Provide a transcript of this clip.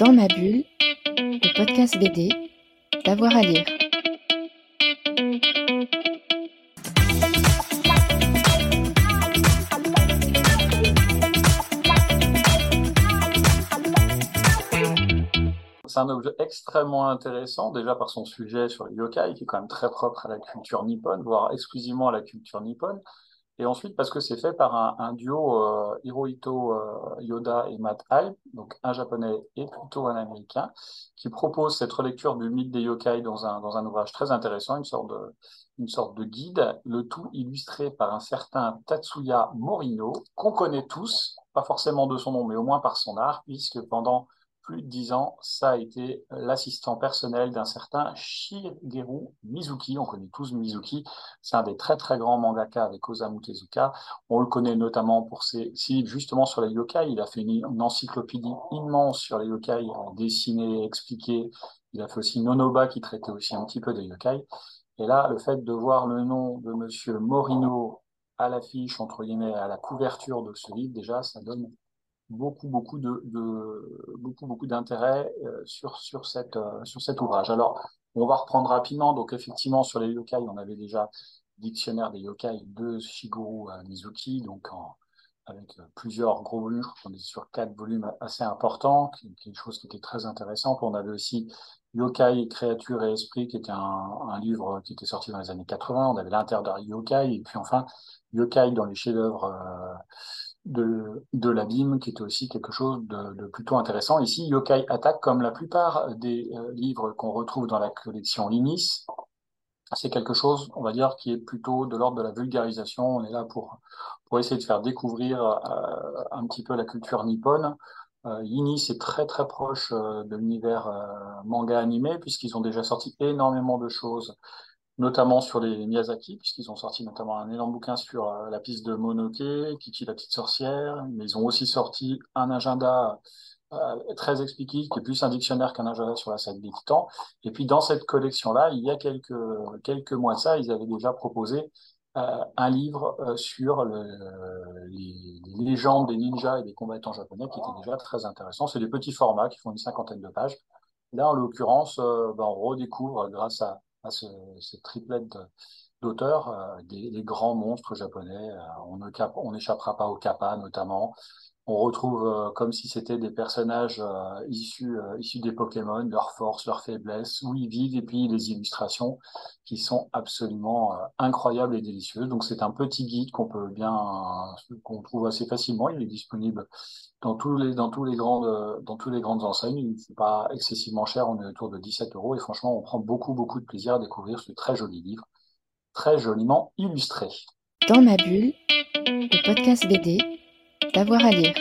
Dans ma bulle, le podcast BD, d'avoir à lire. C'est un objet extrêmement intéressant, déjà par son sujet sur les yokai, qui est quand même très propre à la culture nippone, voire exclusivement à la culture nippone. Et ensuite, parce que c'est fait par un, duo euh, Hirohito euh, Yoda et Matt Hype, donc un japonais et plutôt un américain, qui propose cette relecture du mythe des yokai dans un, dans un ouvrage très intéressant, une sorte, de, une sorte de guide, le tout illustré par un certain Tatsuya Morino, qu'on connaît tous, pas forcément de son nom, mais au moins par son art, puisque pendant plus de dix ans, ça a été l'assistant personnel d'un certain Shigeru Mizuki. On connaît tous Mizuki. C'est un des très très grands mangaka avec Osamu Tezuka. On le connaît notamment pour ses livres justement sur les yokai. Il a fait une, encyclopédie immense sur les yokai, dessiné, expliqué. Il a fait aussi Nonoba qui traitait aussi un petit peu des yokai. Et là, le fait de voir le nom de Monsieur Morino à l'affiche, entre guillemets, à la couverture de ce livre, déjà, ça donne beaucoup beaucoup de, beaucoup beaucoup d'intérêt euh, sur sur cette euh, sur cet ouvrage. Alors on va reprendre rapidement. Donc effectivement sur les yokai, on avait déjà dictionnaire des yokai de Shigeru euh, Mizuki, donc avec plusieurs gros volumes. On est sur quatre volumes assez importants, quelque chose qui était très intéressant. On avait aussi Yokai, créatures et esprits, qui était un, un, livre qui était sorti dans les années 80. On avait l'interdit Yokai, et puis enfin Yokai dans les chefs-d'œuvre de, l'abîme, qui était aussi quelque chose de, plutôt intéressant. Ici, Yokai Attack, comme la plupart des euh, livres qu'on retrouve dans la collection Linis, c'est quelque chose, on va dire, qui est plutôt de l'ordre de la vulgarisation. On est là pour, essayer de faire découvrir euh, un petit peu la culture nippone. Euh, Inis est très très proche euh, de l'univers manga animé, puisqu'ils ont déjà sorti énormément de choses notamment sur les Miyazaki, puisqu'ils ont sorti notamment un énorme bouquin sur euh, la piste de Monoke, Kiki la petite sorcière, mais ils ont aussi sorti un agenda euh, très expliqué, qui est plus un dictionnaire qu'un agenda sur la salle des titans. Et puis dans cette collection-là, il y a quelques, quelques mois de ça, ils avaient déjà proposé euh, un livre sur le, les, les, légendes des ninjas et des combattants japonais, qui était déjà très intéressant. C'est des petits formats qui font une cinquantaine de pages. Là, en l'occurrence, ben, on redécouvre, grâce à à ce, cette triplette d'auteurs, euh, des, des, grands monstres japonais. Euh, on n'échappera pas au kappa notamment. On retrouve euh, comme si c'était des personnages issus, issus des Pokémon, leurs forces, leurs faiblesses, où ils vivent, et puis les illustrations qui sont absolument incroyables et délicieuses. Donc c'est un petit guide qu'on peut bien, qu'on trouve assez facilement. Il est disponible dans tous les dans tous les grandes dans tous les grandes enseignes. C'est pas excessivement cher, on est autour de 17 euros et franchement on prend beaucoup beaucoup de plaisir à découvrir ce très joli livre, très joliment illustré. Dans ma bulle, le podcast BD, d'avoir à lire.